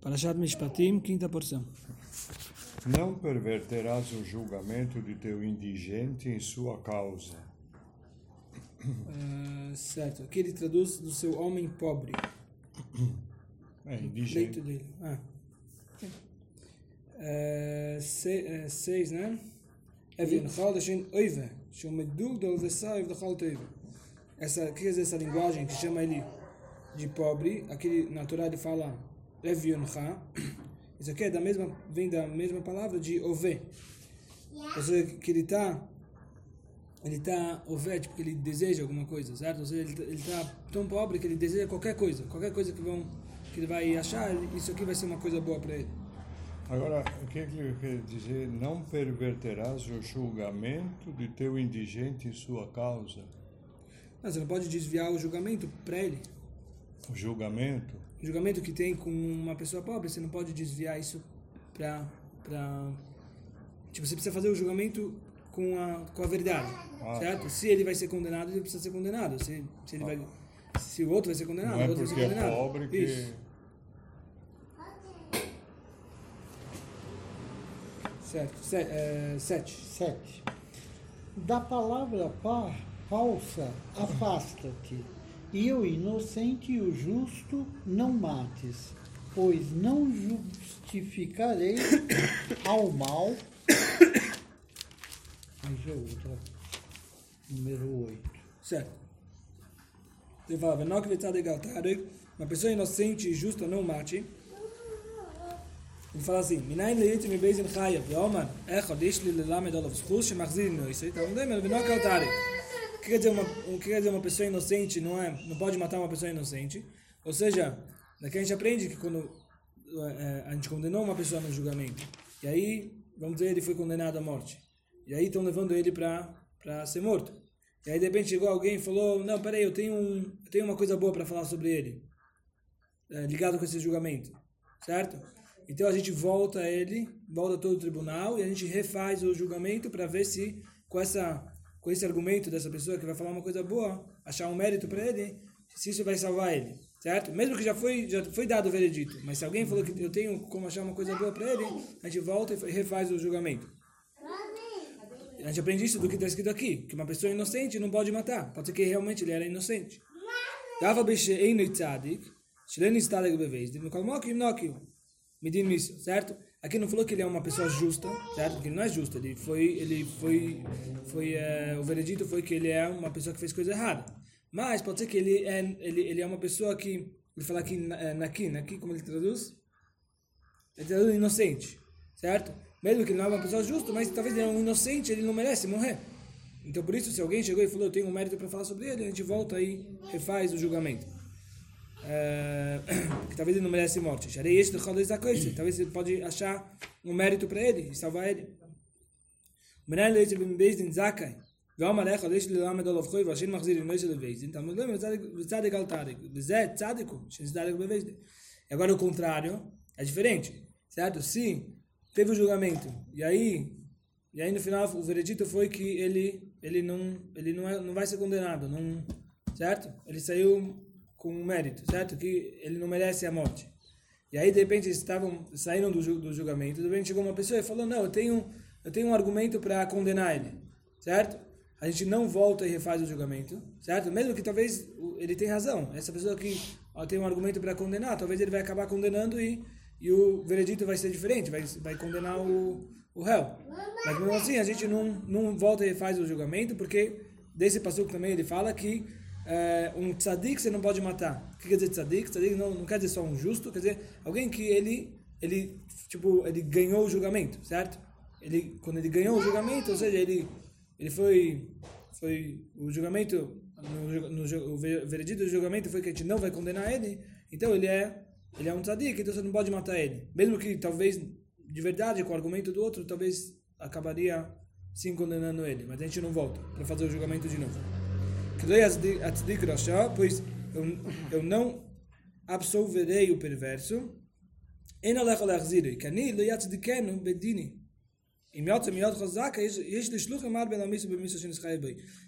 Parashat Mishpatim, quinta porção. Não perverterás o julgamento de teu indigente em sua causa. Uh, certo. Aqui ele traduz do seu homem pobre. É, indigente. Leito dele. Ah. Uh, se, uh, seis, né? Teive. Essa, o que quer dizer essa linguagem que chama ele de pobre? Aqui na Torá ele fala Evioncha. Isso aqui é da mesma, vem da mesma palavra de ove. Ou seja, que ele está ele está ovete porque ele deseja alguma coisa, certo? Ou seja, ele está tão pobre que ele deseja qualquer coisa, qualquer coisa que vão que ele vai achar, isso aqui vai ser uma coisa boa para ele. Agora, o que ele quer dizer? Não perverterás o julgamento de teu indigente em sua causa. Não, você não pode desviar o julgamento para ele. O julgamento? Julgamento que tem com uma pessoa pobre, você não pode desviar isso para para tipo você precisa fazer o julgamento com a com a verdade, Ah, certo? Se ele vai ser condenado, ele precisa ser condenado. Se se ele vai se o outro vai ser condenado, Não é o outro vai porque ser é condenado. pobre que... Isso. Certo. Se, é, sete. 7. Da palavra pa, falsa, afasta-te, e o inocente e o justo não mates, pois não justificarei ao mal. Aí já é outra. Número 8. Certo. Ele fala, "Venok vetzadek al tarik", uma pessoa inocente e justa não mate. Ele fala assim, Minayin leite mi bezin chayav, ve'omar, echad ish li lelamed olav zchus, shemachzir noisei, então não tem, venok al tarik. O que quer dizer uma, o que quer dizer uma pessoa inocente não é, não pode matar uma pessoa inocente? Ou seja, daqui a gente aprende que quando eh, a gente condenou uma pessoa no julgamento, e aí, vamos dizer, ele foi condenado à morte, e aí estão levando ele para ser morto. E aí de repente chegou alguém e falou, não, peraí, eu tenho, um, eu tenho uma coisa boa para falar sobre ele, eh, ligado com esse julgamento, certo? Então a gente volta ele, volta todo o tribunal e a gente refaz o julgamento para ver se com essa com esse argumento dessa pessoa que vai falar uma coisa boa, achar um mérito para ele, se isso vai salvar ele, certo? Mesmo que já foi já foi dado o veredito, mas se alguém falou que eu tenho como achar uma coisa boa para ele, a gente volta e refaz o julgamento. A gente aprende isso do que está escrito aqui, que uma pessoa inocente não pode matar. Pode ser que realmente ele era inocente. Dava b'she'einu tzadik, shelen istaleg bevezdin, v'kolmokim nokim, midin miso, certo? Aqui não falou que ele é uma pessoa justa, certo? Porque ele não é justo. Ele foi, ele foi, foi é, o veredito foi que ele é uma pessoa que fez coisa errada. Mas pode ser que ele é, ele, ele é uma pessoa que, ele fala aqui, é, naqui, naqui, como ele traduz? Ele traduz inocente, certo? Mesmo que ele não é uma pessoa justa, mas talvez ele é um inocente, ele não merece morrer. Então por isso, se alguém chegou e falou, eu tenho um mérito para falar sobre ele, a gente volta e refaz o julgamento É, que talvez ele não merece morte. Sharei este do da coisa. Talvez ele pode achar um mérito para ele e salvar ele. Menai leite bim bezdin zakai. ואומר לך, יש לי ללמד עליו חוי, והשין מחזיר עם של בבייזדין, תלמוד להם וצדק אל תאריק. וזה צדק הוא, שצדק בבייזדין. E agora o contrário é diferente, certo? Se teve o julgamento e aí e aí no final o veredito foi que ele ele não ele não é, não vai ser condenado, não certo? Ele saiu com mérito, certo? Que ele não merece a morte. E aí de repente estavam saíram do, do julgamento, de repente chegou uma pessoa e falou: "Não, eu tenho eu tenho um argumento para condenar ele", certo? A gente não volta e refaz o julgamento, certo? Mesmo que talvez ele tenha razão. Essa pessoa ó, tem um argumento para condenar, talvez ele vai acabar condenando e e o veredito vai ser diferente, vai, vai condenar o, o réu. Mas mesmo assim, a gente não, não volta e refaz o julgamento, porque desse passuco também ele fala que é, um tzadik você não pode matar. O que quer dizer tzadik? Tzadik não, não quer dizer só um justo, quer dizer alguém que ele, ele, tipo, ele ganhou o julgamento, certo? Ele, quando ele ganhou o julgamento, ou seja, ele, ele foi, foi o julgamento, no, no, o ve- veredito do julgamento foi que a gente não vai condenar ele, então ele é ele é um tzadik, então você não pode matar ele. Mesmo que talvez, de verdade, com o argumento do outro, talvez acabaria sim condenando ele. Mas a gente não volta para fazer o julgamento de novo. Atzik oh, pois eu, eu não absolverei o perverso. E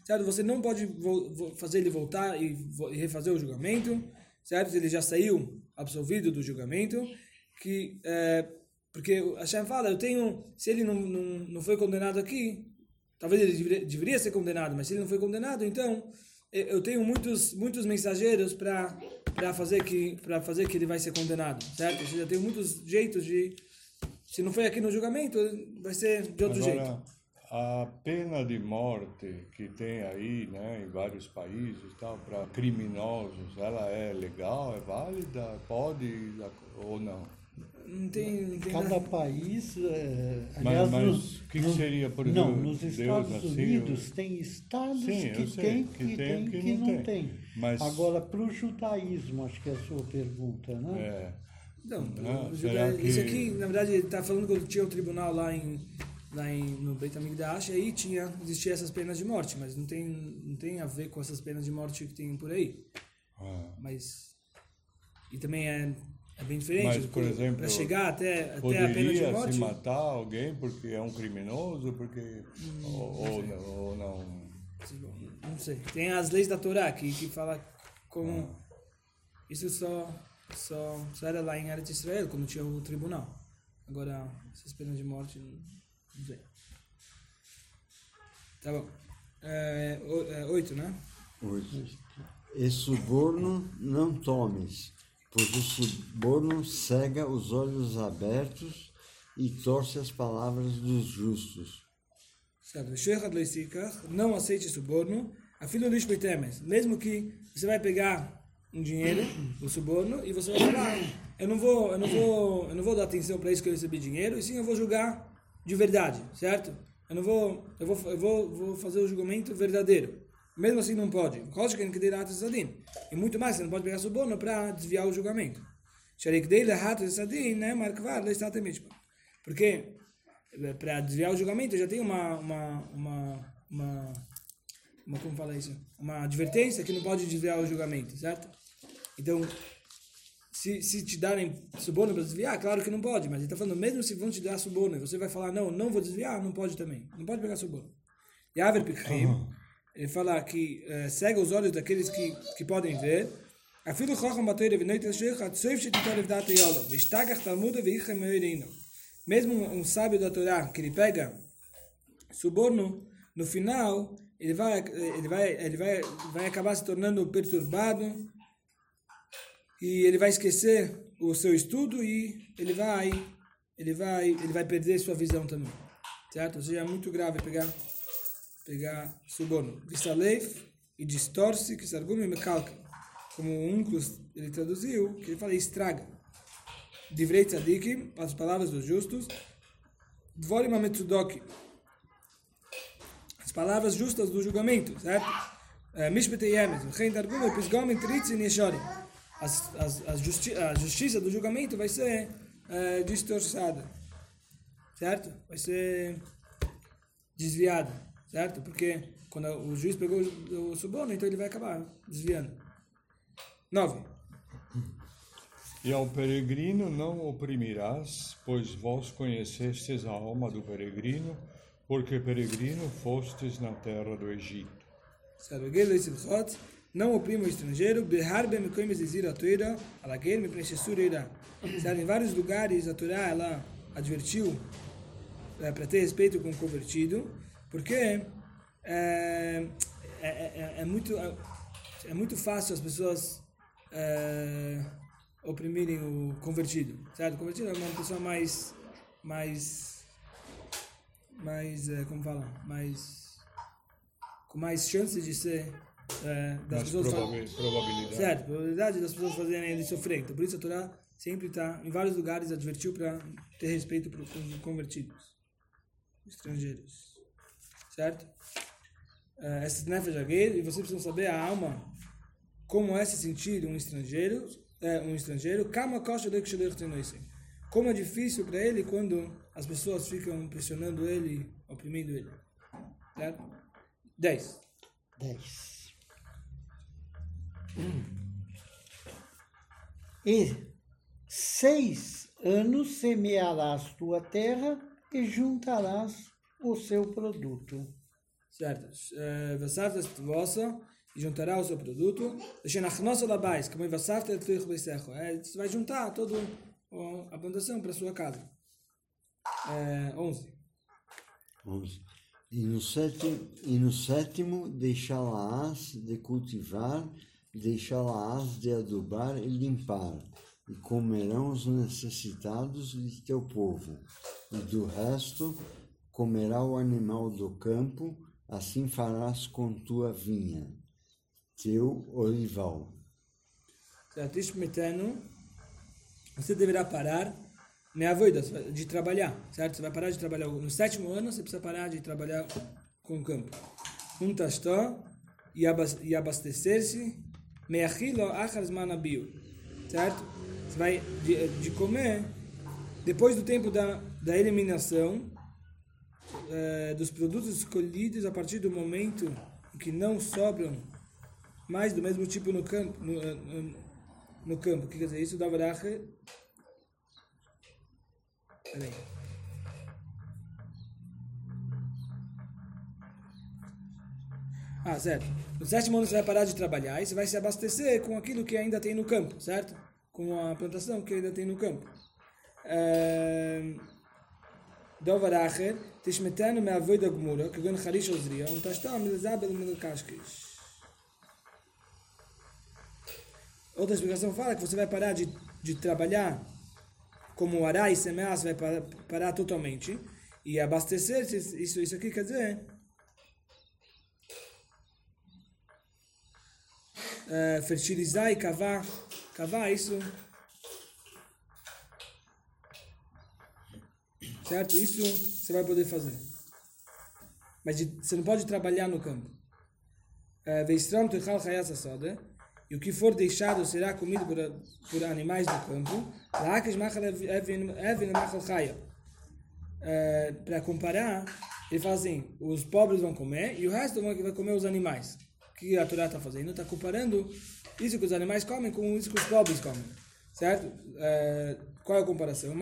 Certo? Você não pode fazer ele voltar e refazer o julgamento, certo? Ele já saiu absolvido do julgamento, que... É, porque Hashem fala, eu tenho, se ele não, não, não foi condenado aqui, talvez ele deveria, deveria ser condenado, mas se ele não foi condenado, então eu eu tenho muitos muitos mensageiros para para fazer que para fazer que ele vai ser condenado, certo? Eu tenho muitos jeitos de se não foi aqui no julgamento, vai ser de outro jeito. Agora, a pena de morte que tem aí, né, em vários países, tal, para criminosos, ela é legal, é válida, pode ou não? Não tem, não tem Cada nada. país, é, Mas, aliás, mas nos, o que, que nos- seria, por não, exemplo, nos Deus Estados assim, Unidos tem estados Sim, que sei, tem, que que tem, tem, que que não não tem. Mas- Agora, para o judaísmo, acho que é a sua pergunta, né? É, Não, Não, o será juda- que- Isso aqui, na verdade, ele está falando quando tinha o tribunal lá em lá em, no Beit HaMikdash, e aí tinha, existia essas penas de morte, mas não tem, não tem a ver com essas penas de morte que tem por aí. ah, Mas. E também é, é bem diferente. Mas, por exemplo, para chegar até, até a pena de poderia morte. se matar alguém porque é um criminoso, porque Hum, ou, ou não, ou não. Não sei. Tem as leis da Torá que, que fala como. Ah. Isso só, só, só era lá em Eretz Israel, quando tinha o tribunal. Agora, essas penas de morte, não, sei. Tá bom. É, é, oito, né? Oito. E suborno não tomes, pois o suborno cega os olhos abertos e torce as palavras dos justos. Certo. Não aceite suborno. Afilo betemes. Mesmo que você vai pegar um dinheiro, o suborno, e você vai falar, eu não vou, eu não vou, eu não vou dar atenção para isso que eu recebi dinheiro, e sim eu vou julgar de verdade, certo? Eu não vou, eu vou, eu vou, vou fazer o julgamento verdadeiro. Mesmo assim não pode. E muito mais, você não pode pegar suborno para desviar o julgamento. Né? Porque para desviar o julgamento já tem uma uma uma, uma uma como fala isso uma advertência que não pode desviar o julgamento certo então se, se te darem suborno para desviar claro que não pode mas ele está falando mesmo se vão te dar suborno e você vai falar não não vou desviar não pode também não pode pegar suborno e Aver Pikhim ele fala que é, cega os olhos daqueles que, que podem ver. Afilo Chacham Bateira Venoit Ashech Atsoif Shetitarev Data Yolo Vishtagach Talmuda Veichem Meirino Mesmo um sábio da Torá que ele pega suborno, no final ele vai, ele vai, ele vai, vai acabar se tornando perturbado e ele vai esquecer o seu estudo e ele vai, ele vai, ele vai perder sua visão também, certo? Ou seja, é muito grave pegar pegar suborno. Visaleif e distorce que se argume me calca. Como o Unclus, ele traduziu, que ele fala estraga. Divrei tzadikim, as palavras dos justos, dvorim ametzudokim, as palavras justas do julgamento, certo? Eh, Mishpete yemes, v'chein dargum e pisgom em tritzin yeshorim. As- justi- A justiça do julgamento vai ser eh, distorçada, certo? Vai ser desviada, certo? Porque quando o juiz pegou o suborno, então ele vai acabar desviando. 9. E ao peregrino não oprimirás, pois vós conhecestes a alma do peregrino, porque peregrino fostes na terra do Egito. Não oprima o estrangeiro. Certo? Em vários lugares a Torá ela advertiu para ter respeito com o convertido, porque é, é, é, é muito, é, é muito fácil as pessoas é, oprimirem o convertido, certo? O convertido é uma pessoa mais, mais, mais, é, como fala, mais com mais chances de ser é, das Mas pessoas probabil- probabilidade. certo probabilidade das pessoas fazerem ele sofrer então por isso a Torá sempre está em vários lugares advertiu para ter respeito para os convertidos estrangeiros certo? É, esse nefesh agel, e vocês precisam saber a alma como é se sentir um estrangeiro é, um estrangeiro. Como é difícil para ele quando as pessoas ficam pressionando ele oprimindo ele. Certo? 10 10. E seis anos semearás tua terra e juntarás o seu produto. Certo. Eh, Vassartas vossa e juntará o seu produto. A labais, como beisecho. É, Você vai juntar todo ou a plantação para sua casa. É, 11. 11. E no sétimo, e no sétimo deixá-la-ás de cultivar, deixá-la-ás de adubar e limpar, e comerão os necessitados de teu povo, e do resto comerá o animal do campo, assim farás com tua vinha, teu olival. Certo? Metendo, você deverá parar na avoida de trabalhar, certo? Você vai parar de trabalhar. No sétimo ano, você precisa parar de trabalhar com o campo. Um tastó e abas- abastecer-se, meachilo achar manabio, certo? Você vai de, de comer depois do tempo da, da eliminação eh, dos produtos escolhidos a partir do momento que não sobram mais do mesmo tipo no campo. No, eh, no, no campo. O que quer dizer isso? Da Varache. Peraí. Ah, certo. No sétimo ano você vai parar de trabalhar e você vai se abastecer com aquilo que ainda tem no campo, certo? Com a plantação que ainda tem no campo. Outra explicação fala que você vai parar de, de trabalhar como ará e semear, você vai parar, parar totalmente. E abastecer, isso, isso aqui quer dizer Uh, fertilizar e cavar, cavar isso Certo? Isso você vai poder fazer. Mas de- você não pode trabalhar no campo. Eh. E o que for deixado será comido por, por animais do campo. Chaya. Eh, Para comparar, ele fala assim: os pobres vão comer e o resto vão- vai comer os animais. O que a Torá está fazendo? Está comparando isso que os animais comem com isso que os pobres comem. Certo? Eh, qual é a comparação?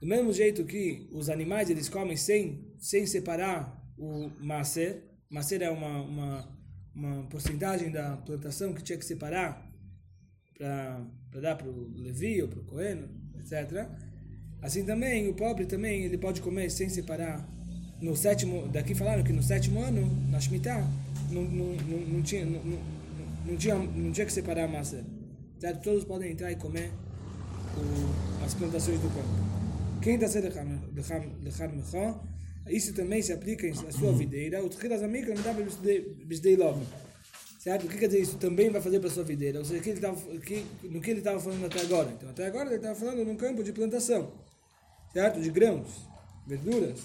Do mesmo jeito que os animais eles comem sem, sem separar o macer. Macer é uma, uma, uma porcentagem da plantação que tinha que separar para dar para o Levi ou para o Cohen, etc. Assim também, o pobre também, ele pode comer sem separar. No sétimo, daqui falaram que no sétimo ano, na Shemitah, não, não, não, não, tinha, não, não tinha, não tinha que separar a massa. Certo? Todos podem entrar e comer o, as plantações do campo. Quem está sendo de Harmechó, isso também se aplica em sua videira. O Tchilas Amikra não dá para Bisdei Love. Certo? O que quer dizer isso? Também vai fazer para sua videira. Ou seja, que ele tava, que, no que ele estava falando até agora. Então, até agora ele estava falando num campo de plantação. Certo? De grãos, verduras.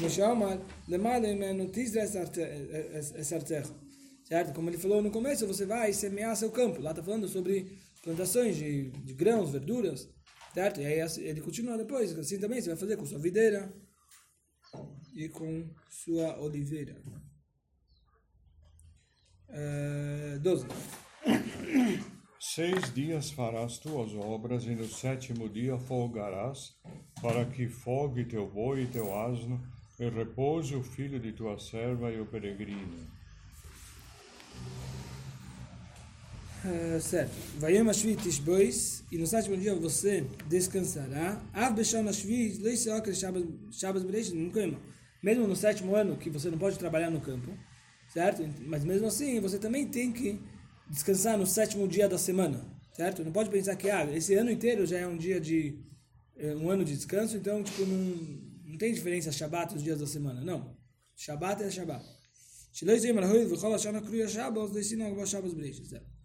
No Shamar, Lemale no Tisra Esartecha. Certo? Como ele falou no começo, você vai semear seu campo. Lá está falando sobre plantações de, de grãos, verduras. Certo? E aí ele continua depois. Assim também você vai fazer com sua videira e com sua oliveira. Eh, 12. Seis dias farás tuas obras, e no sétimo dia folgarás, para que folgue teu boi e teu asno, e repouse o filho de tua serva e o peregrino. Eh, certo. vai Vayom Ashvit Tishbois, e no sétimo dia você descansará. Av Beshon Ashvit, Lei Seokre Shabbos não Nukema. Mesmo no sétimo ano, que você não pode trabalhar no campo, certo? Mas mesmo assim, você também tem que descansar no sétimo dia da semana, certo? Não pode pensar que, ah, esse ano inteiro já é um dia de... Eh, um ano de descanso, então, tipo, não, não tem diferença Shabbat os dias da semana, não. Shabbat é Shabbat. Shiloi Zeim Rahoi, V'chol Hashanah Kruya Shabbos, Lei Sinag Bo Shabbos Bereish, certo?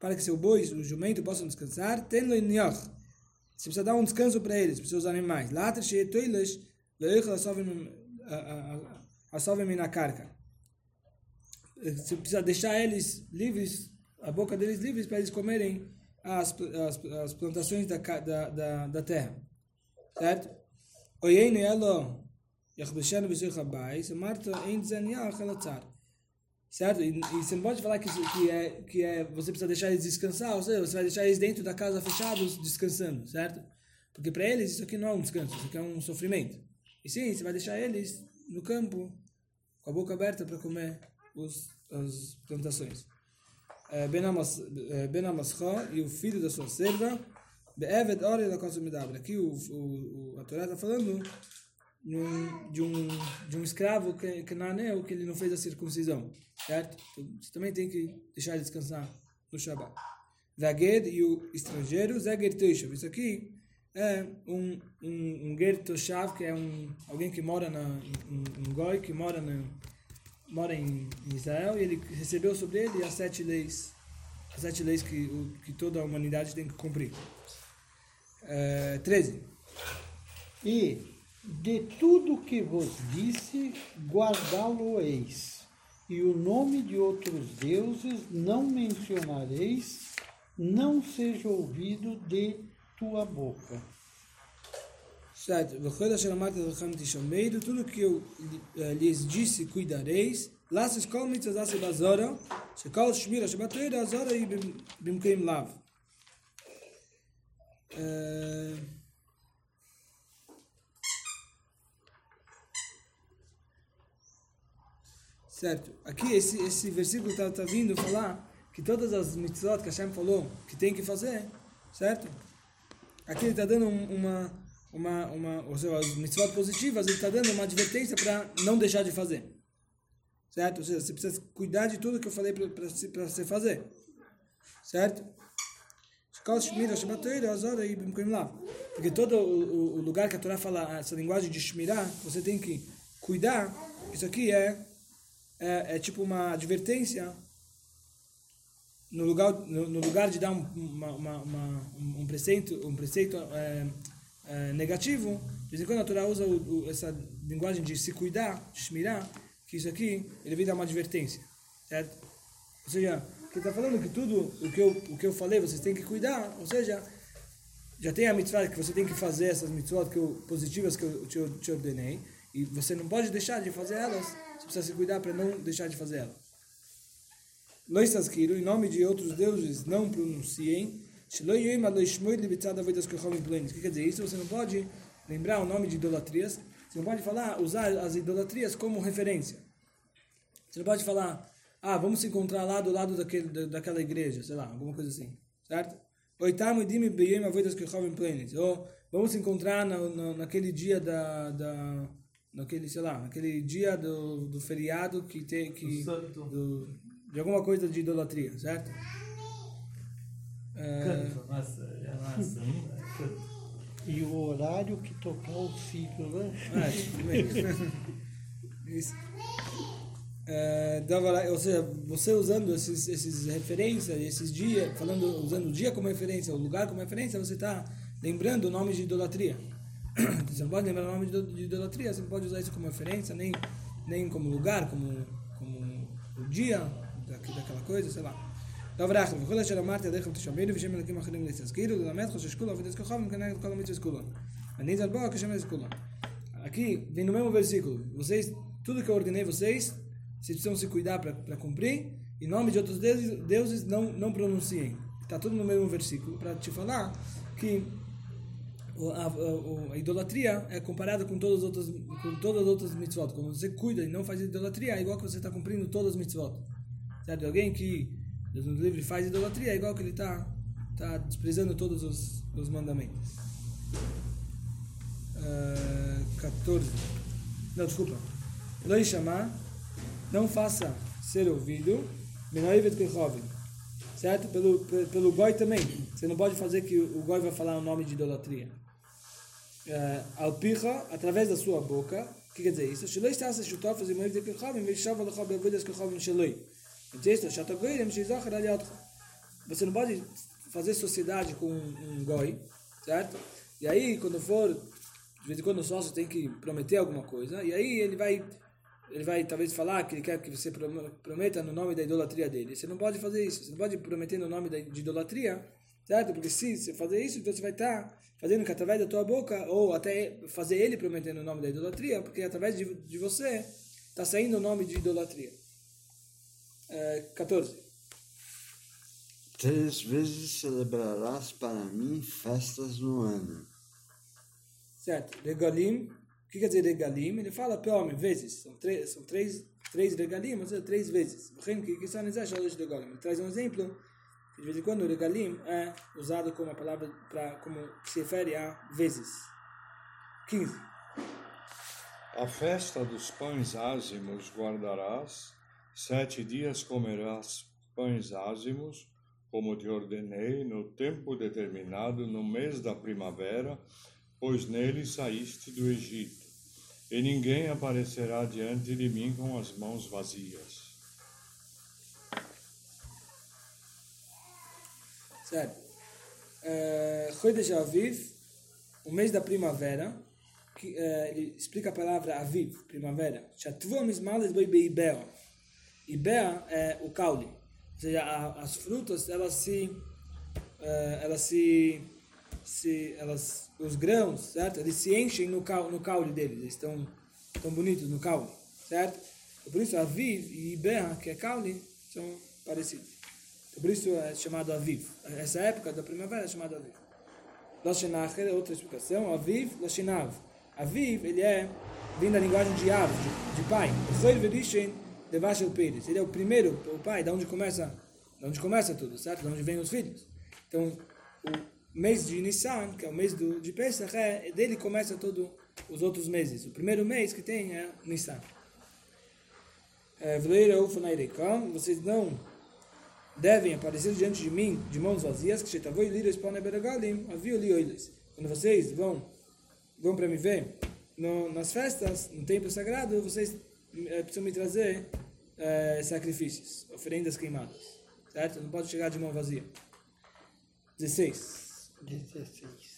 Para que seu boi, o jumento, possam descansar, tendo em. Você precisa dar um descanso para eles, para seus animais. Latra cheia toilas, leich a sovem na carca. Você precisa deixar eles livres, a boca deles livres, para eles comerem as, as, as plantações da, da, da, da terra. Certo? Oyeinu elo, yachbeshenu b'sich habayis, marta ein zaniach alatzar. Certo? E, e você não pode falar que, que, é, que é você precisa deixar eles descansar, ou seja, você vai deixar eles dentro da casa fechados descansando, certo? Porque para eles isso aqui não é um descanso, isso aqui é um sofrimento. E sim, você vai deixar eles no campo, com a boca aberta para comer os, as plantações. eh, Ben Amas- eh, Ben Amaschó e o filho da sua serva, Be'eved Ori da. Aqui o, o, o, a Torá está falando num- de, um, de um escravo que, que não é que ele não fez a circuncisão, certo? Então, você também tem que deixar descansar no Shabbat. Vaged e o estrangeiro, Zager Toshav. Isso aqui é um, um, um Ger Toshav, que é um, alguém que mora na, um, um Goi, que mora, na, mora em, em Israel, e ele recebeu sobre ele as sete leis, as sete leis que, o, que toda a humanidade tem que cumprir. É, 13. E de tudo que vos disse, guardá-lo-eis. E o nome de outros deuses não mencionareis, não seja ouvido de tua boca. Tishamedu, tudo que eu eh, lhes disse, cuidareis. Lasses kol mitzvah bazora, shekol shmira shabatoira azora e bim- bimkeim lav. Eh, Certo. Aqui esse, esse versículo está tá vindo falar que todas as mitzvot que Hashem falou que tem que fazer, certo? Aqui ele está dando um- uma, uma, uma, ou seja, as mitzvot positivas, ele está dando uma advertência para não deixar de fazer. Certo? Ou seja, você precisa cuidar de tudo que eu falei para você fazer. Certo? Porque todo o, o- o lugar que a Torá fala essa linguagem de Shmirah, você tem que cuidar. Isso aqui é, é, é tipo uma advertência no lugar, no, no lugar de dar um, uma, uma, uma- um preceito, um preceito é, é, negativo, de vez em quando a Torá usa o, o, essa linguagem de se cuidar, de shmirá, que isso aqui, ele vem dar uma advertência, certo? Ou seja, que está falando que tudo o que, eu, o que eu falei, vocês têm que cuidar, ou seja, já tem a mitzvah que você tem que fazer essas mitzvot que eu, positivas que eu te, te ordenei, e você não pode deixar de fazer elas, você precisa se cuidar para não deixar de fazer elas. Lo Isaskiru, em nome de outros deuses, não pronunciem. O que quer dizer isso? Você não pode lembrar o nome de idolatrias. Você não pode falar, usar as idolatrias como referência. Você não pode falar, ah, vamos se encontrar lá do lado daquele, da, daquela igreja, sei lá, alguma coisa assim. Certo? Oitamo dimi beyoim avodas kochovim plenis. Ou vamos se encontrar na, na, naquele dia da... da naquele, sei lá, naquele dia do, do feriado que tem que santo. do, de alguma coisa de idolatria, certo? É, Canto, é massa. Canto. E o horário que tocar o filho, né? ah, tudo bem. Isso. É, dava lá- ou seja, você usando esses, esses referências, esses dias, falando, usando o dia como referência, o lugar como referência, você está lembrando o nome de idolatria Você não pode lembrar o nome de ido- de idolatria, você não pode usar isso como referência, nem, nem como lugar, como, como o dia daqui- daquela coisa, sei lá. טוב רחל, וכל אשר אמרתי עליך ותשמענו ושם אלוקים אחרים לתזכירו ללמד חושש כולו ודס כוכב וכנגד כל המצווה כולו. אני זלבו כשם אלוהים כולו. Aqui vem no mesmo versículo. Vocês, tudo que eu ordenei vocês, vocês precisam se cuidar para cumprir. Em nome de outros deuses, deuses não, não pronunciem. Está tudo no mesmo versículo para te falar que o- a, a- a idolatria é comparada com todas as outras com todas as outras mitzvot. Quando você cuida e não faz idolatria, é igual que você está cumprindo todas as mitzvot. Certo? Alguém que Deus nos livre faz idolatria, é igual que ele está tá desprezando todos os, os mandamentos. Ah, 14. Não, desculpa. Lo chamar, não faça ser ouvido, Menoivet Kechovim. Certo? Pelo, pe- pelo Goi também. Você não pode fazer que o Goi vai falar o nome de idolatria. Alpicha, através da sua boca. O que quer dizer isso? Sheloi estás shutofas e moiv de Kechovim, veixava lecha bevudas Kechovim Sheloi. Texto, Shatagoirem Shizachar Aliotcha. Você não pode fazer sociedade com um goi, certo? E aí, quando for, de vez em quando o sócio tem que prometer alguma coisa, e aí ele vai, ele vai talvez falar que ele quer que você prom- prometa no nome da idolatria dele. Você não pode fazer isso, você não pode prometer no nome da, idolatria, certo? Porque se você fazer isso, então você vai estar fazendo que através da tua boca, ou até fazer ele prometer no nome da idolatria, porque através de, de você está saindo o nome de idolatria. É, 14. Três vezes celebrarás para mim festas no ano. Certo. Regalim, que quer dizer regalim? Ele fala peome, vezes. São, três são três, três regalim, ou seja, três vezes. Vem que regalim. Ele traz um exemplo de vez em quando regalim é usado como uma palavra para como se refere a vezes. 15. A festa dos pães ázimos guardarás, sete dias comerás pães ázimos, como te ordenei, no tempo determinado, no mês da primavera, pois nele saíste do Egito. E ninguém aparecerá diante de mim com as mãos vazias. Certo. É, Chodesh Aviv, o mês da primavera, que, é, ele explica a palavra Aviv, primavera. Beibea. Ibea é o caule. Ou seja, a, as frutas, elas se... é, elas se... se elas, os grãos, certo? Eles se enchem no, cau, no caule deles. Eles estão, estão bonitos no caule, certo? Por isso, Aviv e Ibea, que é caule, são parecidos. Por isso é chamado Aviv. Essa época da primavera é chamada Aviv. Lashinacher é outra explicação. Aviv, Lashinav. Aviv, ele é, vem da linguagem de Av, de, de pai. Ele é o primeiro, o pai, da onde começa, da onde começa tudo, certo? Da onde vem os filhos. Então, o mês de Nissan, que é o mês do, de Pesach, é, dele começa todos os outros meses. O primeiro mês que tem é Nissan. É, Ufanairekam, vocês não devem aparecer diante de mim de mãos vazias, que Avio Lioiles. Quando vocês vão, vão para me ver no, nas festas, no templo sagrado, vocês eh, precisam me trazer eh, sacrifícios, oferendas queimadas. Certo? Não pode chegar de mão vazia. 16. 16.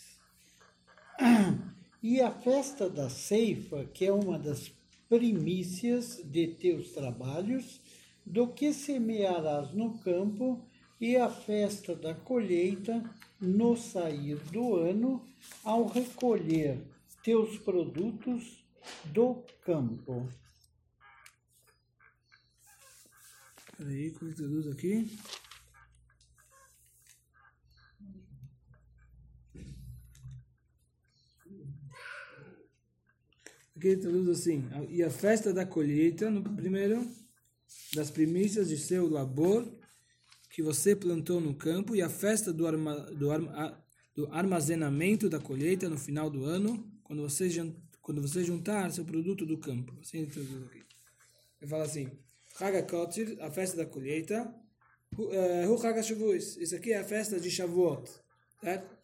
E a festa da ceifa, que é uma das primícias de teus trabalhos, do que semearás no campo, e a festa da colheita no sair do ano, ao recolher teus produtos do campo. Peraí, é que traduz aqui? Aqui ele traduz assim, e a festa da colheita, no primeiro, das primícias de seu labor, que você plantou no campo, e a festa do, arma, do, arma, do armazenamento da colheita no final do ano, quando você, quando você juntar seu produto do campo. Assim traduz aqui. Ele fala assim, Chag HaKotzir, a festa da colheita, Hu eh, isso aqui é a festa de Shavuot, certo?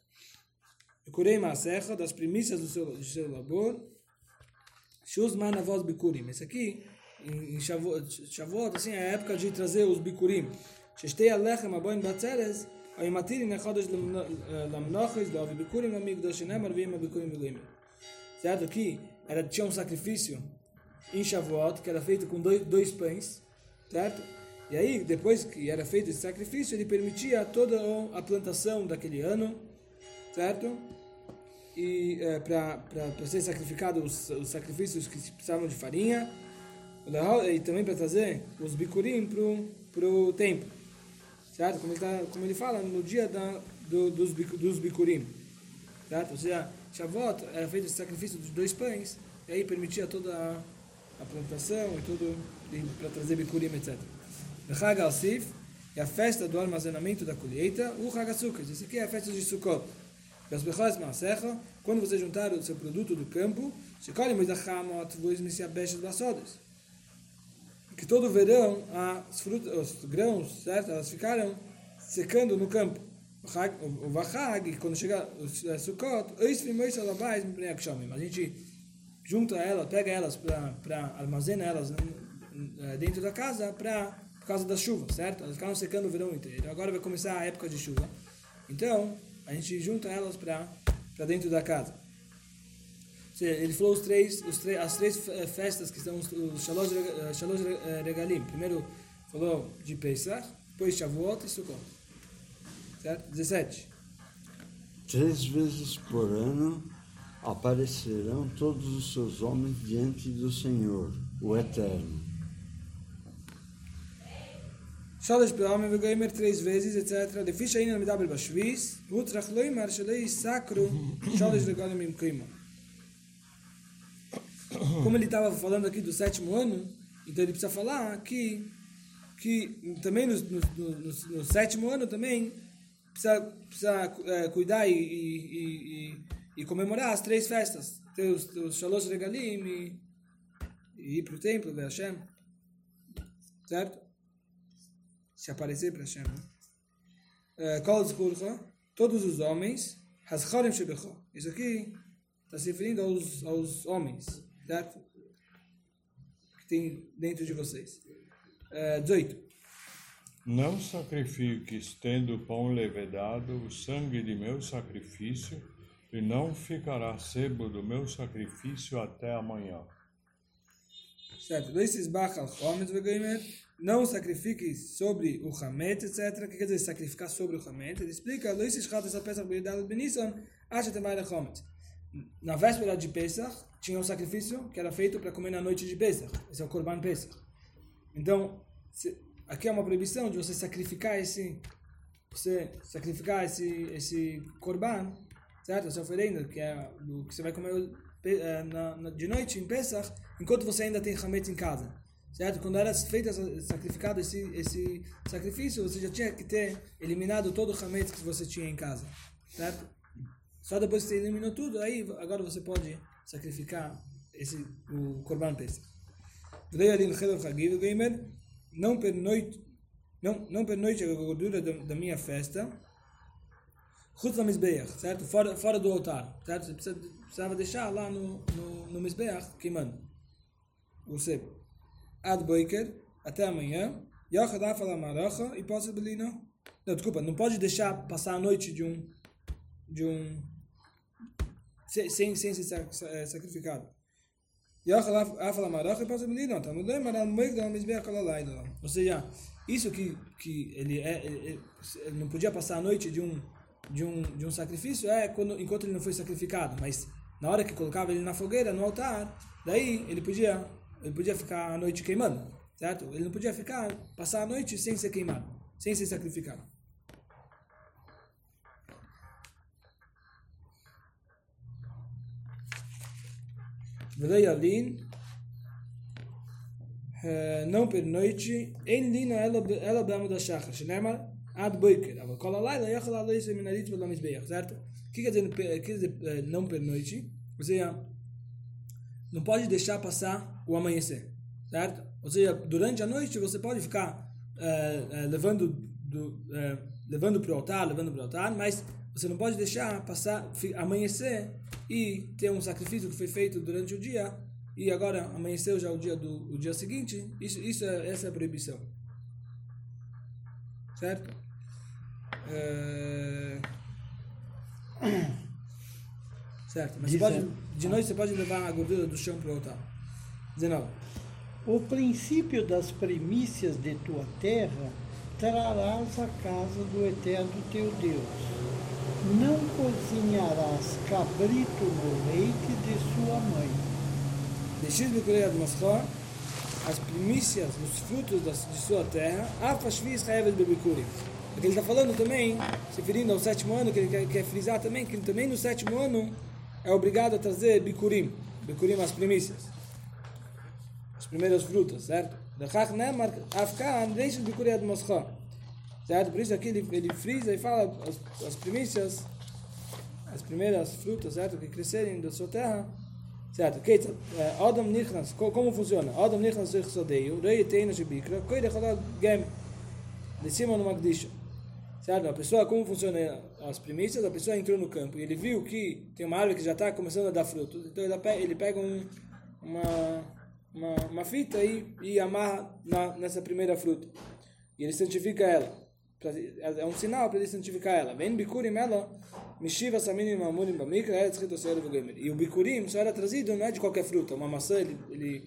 Kurei Maasecha, das primícias do seu, do seu labor, Shuzman Avos Bikurim, esse aqui, em Shavuot, assim, é a época de trazer os Bikurim. Sheshtei Alechem Aboim Batzeres, Oimatirim Echodesh Lamnoches, Dovi Bikurim Amigdosh Nemar Vim Bikurim Vilim. Certo? Aqui era, tinha um sacrifício em Shavuot, que era feito com dois, dois pães, certo? E aí, depois que era feito esse sacrifício, ele permitia toda a plantação daquele ano, certo? E é, para ser sacrificado os, os sacrifícios que se precisavam de farinha, e também para trazer os bicurim para o templo, certo? Como ele, tá, como ele fala, no dia da, do, dos, dos bicurim, certo? Ou seja, Shavuot era feito esse sacrifício dos dois pães, e aí permitia toda a, a plantação e tudo para trazer bicurim, etc. O Chag al-Sif é a festa do armazenamento da colheita, o Chag Sukkot, isso aqui é a festa de Sukkot. Das quando você juntar o seu produto do campo, se colhe muito a Hamot, vos me se abestas basodas. Que todo verão as frutas, os grãos, certo? Elas ficaram secando no campo. O Vachag, quando chega o eh, Sukkot. A gente junta elas, pega elas para armazena elas eh, dentro da casa para por causa das chuvas, certo? Elas ficaram secando o verão inteiro. Agora vai começar a época de chuva. Então, a gente junta elas para dentro da casa Ou seja, Ele falou os três, os três, as três eh, festas que são os, os Shalosh, Reg- eh, Shalosh Re- eh, Regalim. Primeiro falou de Pesach, depois Shavuot e Sukkot. Certo? 17. Três vezes por ano aparecerão todos os seus homens diante do Senhor, o Eterno. שלוש פעמים וגוימר טרייס וזיז אצטרה לפי שהיינו מדבר בשביס הוא צריך לא יאמר שלא יסקרו שלוש רגלים עם קיימו como ele estava falando aqui do sétimo ano, então ele precisa falar que, que também no, no, no- no sétimo ano também precisa, precisa eh, cuidar e, e, e- e- comemorar as três festas. Ter os, os Shalosh Regalim e, e ir para o templo, ver Hashem. Certo? Se aparecer para Hashem. né? Eh, Kol Zchurcha, todos os homens, Haschorim Shebecho. Isso aqui está se referindo aos, aos homens, certo? Que tem dentro de vocês. Eh, 18. Não sacrifiques, tendo pão levedado, o sangue de meu sacrifício, e não ficará sebo do meu sacrifício até amanhã. Certo? Não sacrifique sobre o Hamet, etc. O que quer dizer sacrificar sobre o Hamet? Ele explica: Dois Ishchat essa peça Benisson, acha tem mais Homet. Na véspera de Pesach, tinha um sacrifício que era feito para comer na noite de Pesach. Esse é o Korban Pesach. Então, se- aqui é uma proibição de você sacrificar esse você sacrificar esse esse korban, certo? Essa oferenda que é do que você vai comer eh, na, na- de noite em Pesach, enquanto você ainda tem hametz em casa, certo? Quando era feito sacrificado esse esse sacrifício, você já tinha que ter eliminado todo o hametz que você tinha em casa, certo? Só depois que você eliminou tudo, aí agora você pode sacrificar esse o korban Pesach. Não pernoite, não, não pernoite a gordura da, da minha festa, certo? Fora, fora do altar, certo? Você precisa, precisava deixar lá no, no, no Mizbeach, queimando. Sebo. Ad Boiker, até amanhã, Yochad Afal Amaracha, e posso belina. Não, desculpa, não pode deixar passar a noite de um, de um, sem, sem, ser sac- sa- sacrificado. Ou seja, isso que, que ele, é, ele- ele não podia passar a noite de um, de um, de um sacrifício é quando, enquanto ele não foi sacrificado, mas na hora que colocava ele na fogueira, no altar, daí ele podia, ele podia ficar a noite queimando, certo? Ele não podia ficar, passar a noite sem ser queimado, sem ser sacrificado. Vleialin, eh, não pernoite, em lina ela brama da chakra, shenema ad boiker. Agora, cola lá, ela yachal alei seminarit velamis beir, certo? O que quer dizer, quer eh, dizer não pernoite? Ou seja, não pode deixar passar o amanhecer, certo? Ou seja, durante a noite você pode ficar uh, eh, uh, levando do, uh, levando para o altar, levando para o altar, mas você não pode deixar passar amanhecer e ter um sacrifício que foi feito durante o dia e agora amanheceu já o dia do o dia seguinte. Isso, isso é, essa é a proibição, certo? Eh, Certo, mas pode, de noite você pode levar a gordura do chão para o altar. 19. O princípio das primícias de tua terra trarás à casa do eterno teu Deus. Não cozinharás cabrito no leite de sua mãe. Deixis de Maschor, as primícias, os frutos de sua terra, Afashvis Haevet Bebikurim. Porque ele está falando também, se referindo ao sétimo ano, que ele quer, quer frisar também, que também no sétimo ano é obrigado a trazer Bikurim. Bikurim, as primícias. As primeiras frutas, certo? Dechach Nemar Afkan Deixis Bekurei de Maschor. Certo? Por isso aqui ele, ele frisa e fala as, as primícias, as primeiras frutas, certo? Que crescerem da sua terra. Certo, Keita, Adam Nichnas, co- como funciona? Adam Nichnas zich sodeio, rei teina shebikra, koide chalad gem, de cima no Magdisha. Certo, a pessoa, como funciona as primícias? A pessoa entrou no campo e ele viu que tem uma árvore que já está começando a dar frutos, então ele pega um, uma, uma, uma fita e, e amarra na, nessa primeira fruta. E ele santifica ela. É um sinal para ele santificar ela. Vem bikurim ela, mishiva saminim amurim bamikra, é escrito v'gomer. E o bikurim só era trazido não é de qualquer fruta. Uma maçã, ele, ele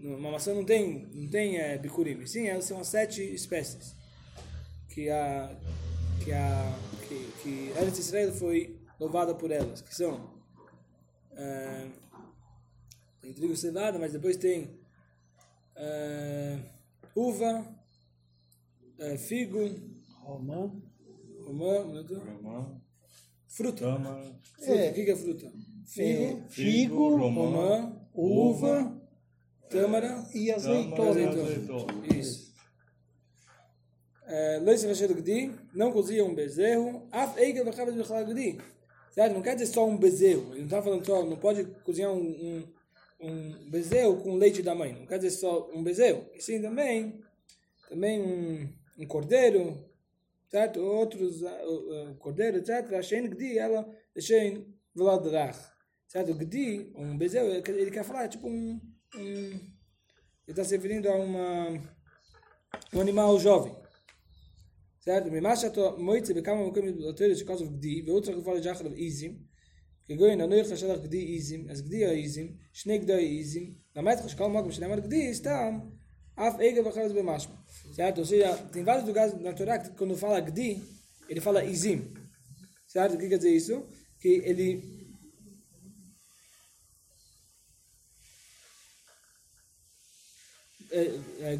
uma maçã não tem, não tem é, bikurim. Sim, elas são as sete espécies que a que a que, que Eretz Israel foi louvada por elas, que são é, trigo cevada, mas depois tem é, uva, é, figo, Romã, romã, minuto, Romã, Fruta. tâmara, Fruta. É. O que que é fruta? Figo, É, figo, romã, romã, uva tâmara e tâmara e azeitona. azeitona. Isso. É, Leite Rachel Gdi, não cozinha um bezerro. Af Eiga Vachavas Bechal Gdi. Certo? Não quer dizer só um bezerro. Ele não está falando só, não pode cozinhar um, um, um bezerro com leite da mãe. Não quer dizer só um bezerro. E sim também, também um, um cordeiro, Tzat outros, cordeiro, etc., Shein Gdi, ela, Shein Vladrach. Tzat o Gdi, um bezeu, ele quer falar, tipo um... um ele está se referindo a uma, um animal jovem. Certo? Mimá shato moitze bekama mokum biblioteira de causa Gdi, veutro que fala de Achra Izim, כגוין הנוי חשדך גדי איזים, אז גדי האיזים, שני גדי האיזים, למד חשקל מקום שנאמר גדי, סתם, Af Certo? Ou seja, tem vários lugares na Torá que quando fala Gdi, ele fala Izim. Certo? O que quer dizer isso? Que ele.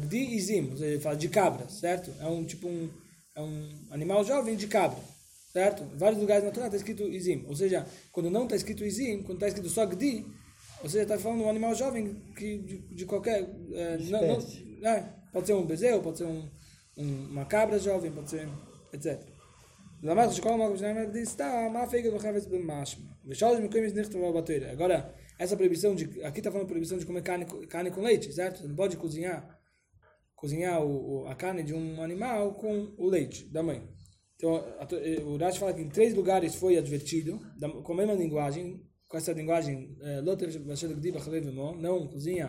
Gdi Izim, ou seja, ele fala de cabra, certo? É um tipo um. É um animal jovem de cabra certo? Em vários lugares na Torá está escrito Izim. Ou seja, quando não está escrito Izim, quando está escrito só Gdi, ou seja, está falando um animal jovem que de, de qualquer. É, não, não, Espécie. é, pode ser um bezerro, pode ser um, um- uma cabra jovem, pode ser. etc. למדנו שכל מקום שנאמר גדי סתם, אף עגל וחפץ במשמע. ושלוש מקומות נכתבו בתורה. Agora, essa proibição de... Aqui está falando proibição de comer carne, co- carne com leite, certo? Você não pode cozinhar, cozinhar o, o- a carne de um animal com o leite da mãe. Então, a to- eh, o Rashi fala que em três lugares foi advertido, da- com a mesma linguagem, com essa linguagem, eh, "Lo tev b'asher gdi b'chalei v'mo", não cozinha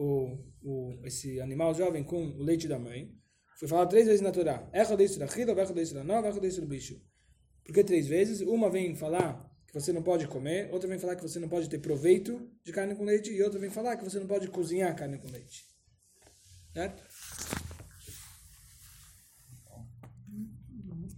o, o, esse animal jovem com o leite da mãe. Foi falado três vezes na Torá. Echa desse da chila, echa desse da nova, echa desse do bicho. Por que três vezes? Uma vem falar que você não pode comer, outra vem falar que você não pode ter proveito de carne com leite, e outra vem falar que você não pode cozinhar carne com leite. Certo?